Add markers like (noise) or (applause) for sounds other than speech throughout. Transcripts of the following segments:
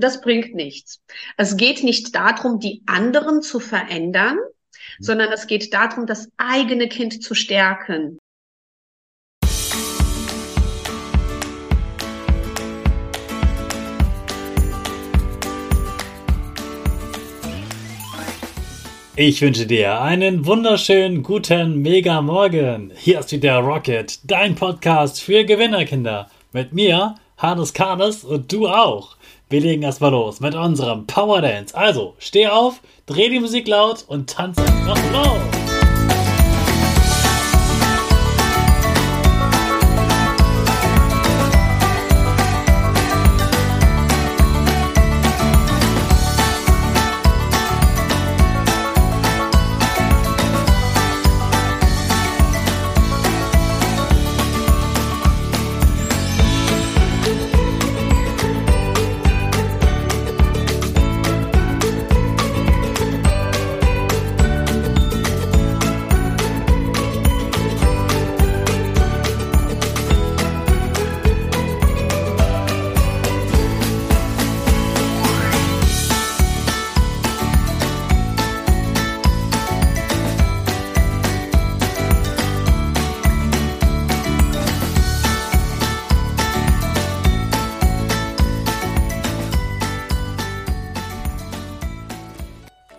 das bringt nichts. Es geht nicht darum, die anderen zu verändern, mhm. sondern es geht darum, das eigene Kind zu stärken. Ich wünsche dir einen wunderschönen guten Mega Morgen. Hier ist wieder Rocket, dein Podcast für Gewinnerkinder. Mit mir, Hannes Karnes und du auch. Wir legen erstmal los mit unserem Power Dance. Also, steh auf, dreh die Musik laut und tanze einfach los.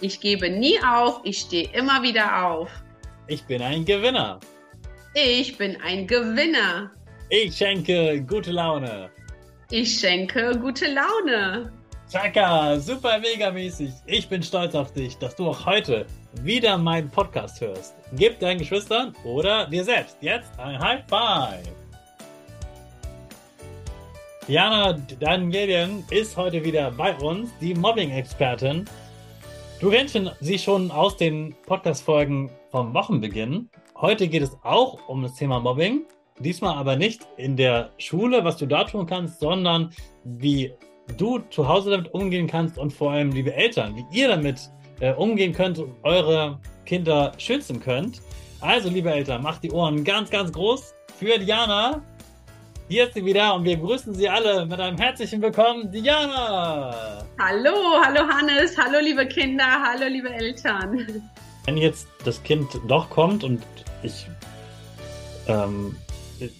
Ich gebe nie auf. Ich stehe immer wieder auf. Ich bin ein Gewinner. Ich bin ein Gewinner. Ich schenke gute Laune. Ich schenke gute Laune. Chaka, super mega mäßig. Ich bin stolz auf dich, dass du auch heute wieder meinen Podcast hörst. Gib deinen Geschwistern oder dir selbst jetzt ein High Five. Jana Danielien ist heute wieder bei uns, die Mobbing-Expertin. Du kennst sie schon aus den Podcast-Folgen vom Wochenbeginn. Heute geht es auch um das Thema Mobbing. Diesmal aber nicht in der Schule, was du da tun kannst, sondern wie du zu Hause damit umgehen kannst und vor allem, liebe Eltern, wie ihr damit äh, umgehen könnt und eure Kinder schützen könnt. Also, liebe Eltern, macht die Ohren ganz, ganz groß für Diana. Hier ist sie wieder und wir grüßen Sie alle mit einem herzlichen Willkommen, Diana. Hallo, hallo Hannes, hallo liebe Kinder, hallo liebe Eltern wenn jetzt das Kind doch kommt und ich, ähm,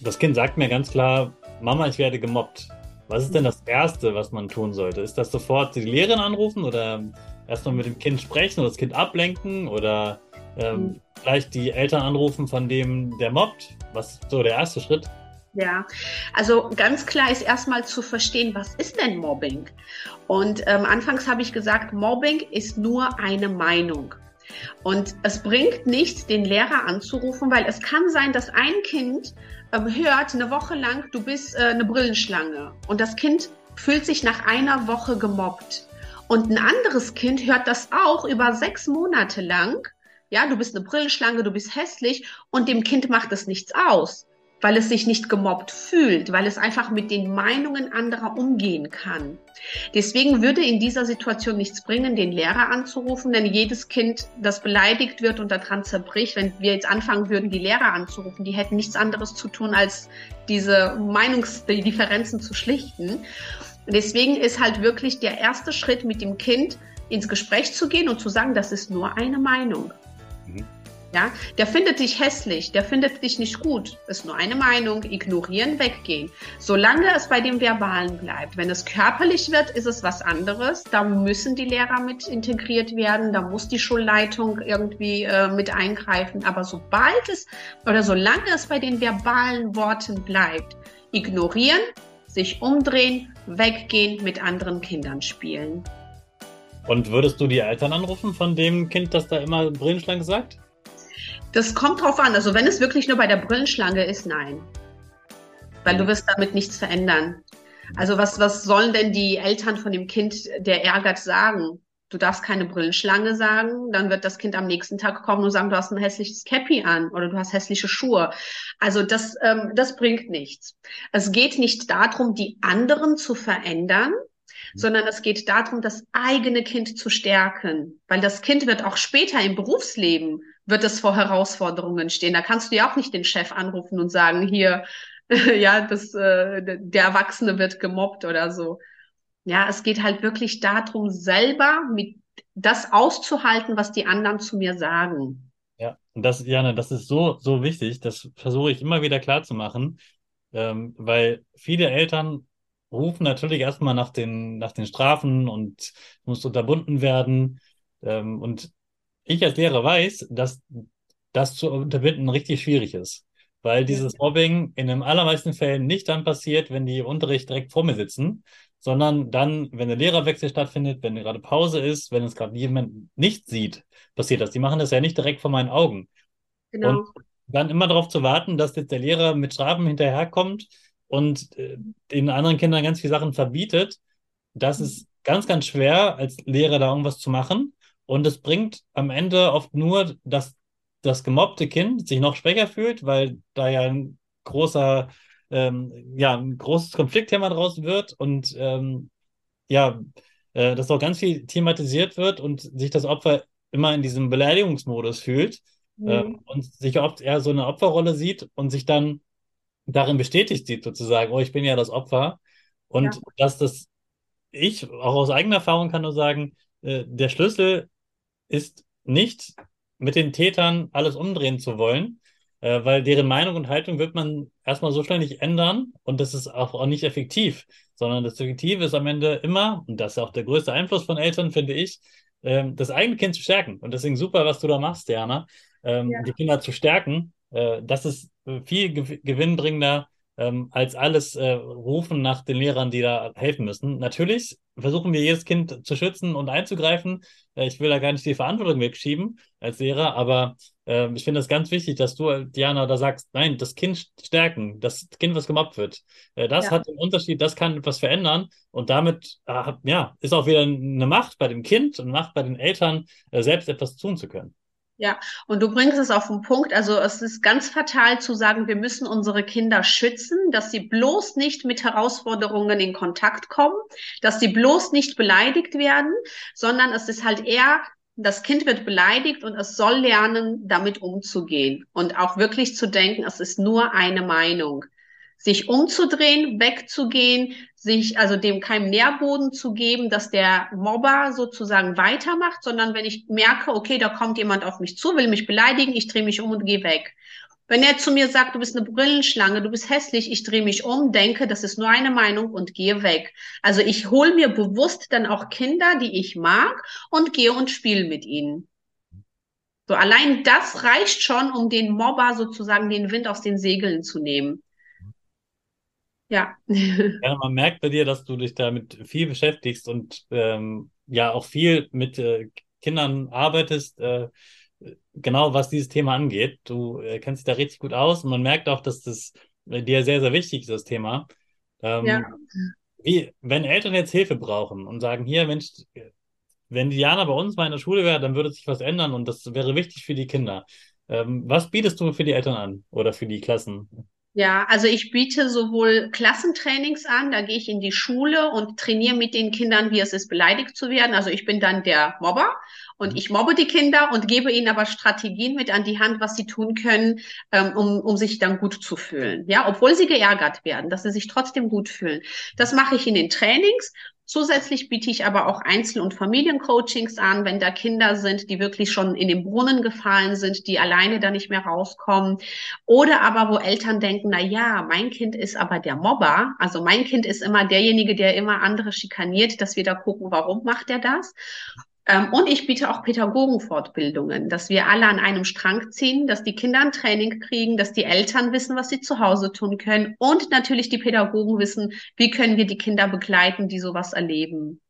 das Kind sagt mir ganz klar, Mama, ich werde gemobbt. Was ist denn das Erste, was man tun sollte? Ist das sofort die Lehrerin anrufen oder erstmal mit dem Kind sprechen oder das Kind ablenken oder ähm, mhm. vielleicht die Eltern anrufen von dem, der mobbt? Was ist so der erste Schritt? Ja, also ganz klar ist erstmal zu verstehen, was ist denn Mobbing? Und ähm, anfangs habe ich gesagt, Mobbing ist nur eine Meinung. Und es bringt nichts, den Lehrer anzurufen, weil es kann sein, dass ein Kind ähm, hört eine Woche lang, du bist äh, eine Brillenschlange. Und das Kind fühlt sich nach einer Woche gemobbt. Und ein anderes Kind hört das auch über sechs Monate lang. Ja, du bist eine Brillenschlange, du bist hässlich und dem Kind macht es nichts aus weil es sich nicht gemobbt fühlt, weil es einfach mit den Meinungen anderer umgehen kann. Deswegen würde in dieser Situation nichts bringen, den Lehrer anzurufen, denn jedes Kind, das beleidigt wird und daran zerbricht, wenn wir jetzt anfangen würden, die Lehrer anzurufen, die hätten nichts anderes zu tun, als diese Meinungsdifferenzen zu schlichten. Deswegen ist halt wirklich der erste Schritt mit dem Kind ins Gespräch zu gehen und zu sagen, das ist nur eine Meinung. Mhm. Ja, der findet dich hässlich, der findet dich nicht gut. Ist nur eine Meinung. Ignorieren, weggehen. Solange es bei dem Verbalen bleibt. Wenn es körperlich wird, ist es was anderes. Da müssen die Lehrer mit integriert werden. Da muss die Schulleitung irgendwie äh, mit eingreifen. Aber sobald es oder solange es bei den verbalen Worten bleibt, ignorieren, sich umdrehen, weggehen, mit anderen Kindern spielen. Und würdest du die Eltern anrufen von dem Kind, das da immer Brillenschlange sagt? Das kommt drauf an. Also wenn es wirklich nur bei der Brillenschlange ist, nein. Weil du wirst damit nichts verändern. Also was, was sollen denn die Eltern von dem Kind, der ärgert, sagen? Du darfst keine Brillenschlange sagen, dann wird das Kind am nächsten Tag kommen und sagen, du hast ein hässliches Cappy an oder du hast hässliche Schuhe. Also das, ähm, das bringt nichts. Es geht nicht darum, die anderen zu verändern, sondern es geht darum, das eigene Kind zu stärken, weil das Kind wird auch später im Berufsleben wird es vor Herausforderungen stehen. Da kannst du ja auch nicht den Chef anrufen und sagen, hier, (laughs) ja, das, äh, der Erwachsene wird gemobbt oder so. Ja, es geht halt wirklich darum, selber mit das auszuhalten, was die anderen zu mir sagen. Ja, und das, Jana, das ist so, so wichtig. Das versuche ich immer wieder klar zu machen, ähm, weil viele Eltern rufen natürlich erstmal nach den, nach den Strafen und muss unterbunden werden. Ähm, und ich als Lehrer weiß, dass das zu unterbinden richtig schwierig ist. Weil dieses Mobbing in den allermeisten Fällen nicht dann passiert, wenn die im Unterricht direkt vor mir sitzen, sondern dann, wenn der Lehrerwechsel stattfindet, wenn gerade Pause ist, wenn es gerade jemand nicht sieht, passiert das. Die machen das ja nicht direkt vor meinen Augen. Genau. Und dann immer darauf zu warten, dass jetzt der Lehrer mit Strafen hinterherkommt und äh, den anderen Kindern ganz viele Sachen verbietet, das mhm. ist ganz, ganz schwer, als Lehrer da irgendwas zu machen. Und es bringt am Ende oft nur, dass das gemobbte Kind sich noch schwächer fühlt, weil da ja ein großer, ähm, ja, ein großes Konfliktthema draus wird und ähm, ja, äh, dass auch ganz viel thematisiert wird und sich das Opfer immer in diesem Beleidigungsmodus fühlt mhm. äh, und sich oft eher so eine Opferrolle sieht und sich dann darin bestätigt sieht, sozusagen, oh, ich bin ja das Opfer. Und ja. dass das, ich auch aus eigener Erfahrung kann nur sagen, äh, der Schlüssel ist nicht mit den Tätern alles umdrehen zu wollen, äh, weil deren Meinung und Haltung wird man erstmal so schnell nicht ändern und das ist auch, auch nicht effektiv, sondern das Effektive ist am Ende immer, und das ist auch der größte Einfluss von Eltern, finde ich, ähm, das eigene Kind zu stärken. Und deswegen super, was du da machst, Diana, ähm, ja. die Kinder zu stärken. Äh, das ist äh, viel gewinnbringender ähm, als alles äh, rufen nach den Lehrern, die da helfen müssen. Natürlich versuchen wir jedes Kind zu schützen und einzugreifen. Äh, ich will da gar nicht die Verantwortung wegschieben als Lehrer, aber äh, ich finde es ganz wichtig, dass du, Diana, da sagst, nein, das Kind stärken, das Kind, was gemobbt wird, äh, das ja. hat einen Unterschied, das kann etwas verändern und damit äh, ja, ist auch wieder eine Macht bei dem Kind und Macht bei den Eltern, äh, selbst etwas tun zu können. Ja, und du bringst es auf den Punkt. Also es ist ganz fatal zu sagen, wir müssen unsere Kinder schützen, dass sie bloß nicht mit Herausforderungen in Kontakt kommen, dass sie bloß nicht beleidigt werden, sondern es ist halt eher, das Kind wird beleidigt und es soll lernen, damit umzugehen und auch wirklich zu denken, es ist nur eine Meinung sich umzudrehen, wegzugehen, sich also dem keinem Nährboden zu geben, dass der Mobber sozusagen weitermacht, sondern wenn ich merke, okay, da kommt jemand auf mich zu, will mich beleidigen, ich drehe mich um und gehe weg. Wenn er zu mir sagt, du bist eine Brillenschlange, du bist hässlich, ich drehe mich um, denke, das ist nur eine Meinung und gehe weg. Also ich hole mir bewusst dann auch Kinder, die ich mag und gehe und spiele mit ihnen. So allein das reicht schon, um den Mobber sozusagen den Wind aus den Segeln zu nehmen. Ja. (laughs) ja. Man merkt bei dir, dass du dich damit viel beschäftigst und ähm, ja auch viel mit äh, Kindern arbeitest, äh, genau was dieses Thema angeht. Du äh, kennst dich da richtig gut aus und man merkt auch, dass das äh, dir sehr, sehr wichtig ist, das Thema. Ähm, ja. Wie, wenn Eltern jetzt Hilfe brauchen und sagen, hier, Mensch, wenn Diana bei uns mal in der Schule wäre, dann würde sich was ändern und das wäre wichtig für die Kinder. Ähm, was bietest du für die Eltern an oder für die Klassen? Ja, also ich biete sowohl Klassentrainings an, da gehe ich in die Schule und trainiere mit den Kindern, wie es ist, beleidigt zu werden. Also ich bin dann der Mobber und mhm. ich mobbe die Kinder und gebe ihnen aber Strategien mit an die Hand, was sie tun können, ähm, um, um sich dann gut zu fühlen. Ja, obwohl sie geärgert werden, dass sie sich trotzdem gut fühlen. Das mache ich in den Trainings Zusätzlich biete ich aber auch Einzel- und Familiencoachings an, wenn da Kinder sind, die wirklich schon in den Brunnen gefallen sind, die alleine da nicht mehr rauskommen. Oder aber wo Eltern denken, na ja, mein Kind ist aber der Mobber. Also mein Kind ist immer derjenige, der immer andere schikaniert, dass wir da gucken, warum macht er das? Ähm, und ich biete auch Pädagogenfortbildungen, dass wir alle an einem Strang ziehen, dass die Kinder ein Training kriegen, dass die Eltern wissen, was sie zu Hause tun können und natürlich die Pädagogen wissen, wie können wir die Kinder begleiten, die sowas erleben.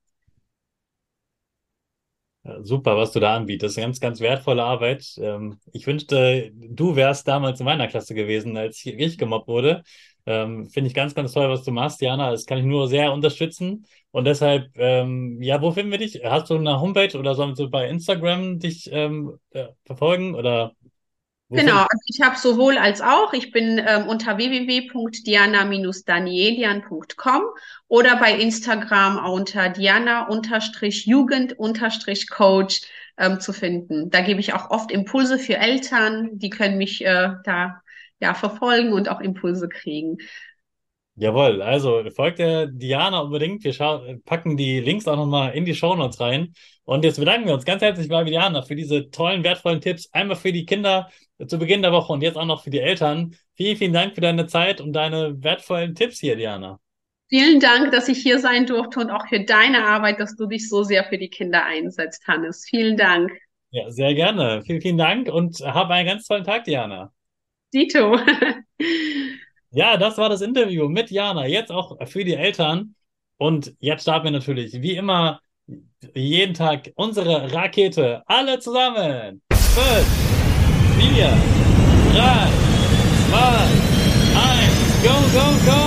Super, was du da anbietest. Ganz, ganz wertvolle Arbeit. Ähm, ich wünschte, du wärst damals in meiner Klasse gewesen, als ich gemobbt wurde. Ähm, Finde ich ganz, ganz toll, was du machst, Jana. Das kann ich nur sehr unterstützen. Und deshalb, ähm, ja, wo finden wir dich? Hast du eine Homepage oder sollen wir bei Instagram dich ähm, äh, verfolgen? Oder Genau, also ich habe sowohl als auch. Ich bin ähm, unter www.diana-danielian.com oder bei Instagram unter diana-jugend-coach ähm, zu finden. Da gebe ich auch oft Impulse für Eltern. Die können mich äh, da ja, verfolgen und auch Impulse kriegen. Jawohl, also folgt der Diana unbedingt. Wir packen die Links auch nochmal in die Show Notes rein. Und jetzt bedanken wir uns ganz herzlich bei Diana für diese tollen, wertvollen Tipps. Einmal für die Kinder zu Beginn der Woche und jetzt auch noch für die Eltern. Vielen, vielen Dank für deine Zeit und deine wertvollen Tipps hier, Diana. Vielen Dank, dass ich hier sein durfte und auch für deine Arbeit, dass du dich so sehr für die Kinder einsetzt, Hannes. Vielen Dank. Ja, sehr gerne. Vielen, vielen Dank und hab einen ganz tollen Tag, Diana. Dito. (laughs) ja, das war das Interview mit Jana. Jetzt auch für die Eltern. Und jetzt starten wir natürlich, wie immer, jeden Tag unsere Rakete. Alle zusammen. Fünf, vier, drei, zwei, eins, go, go, go!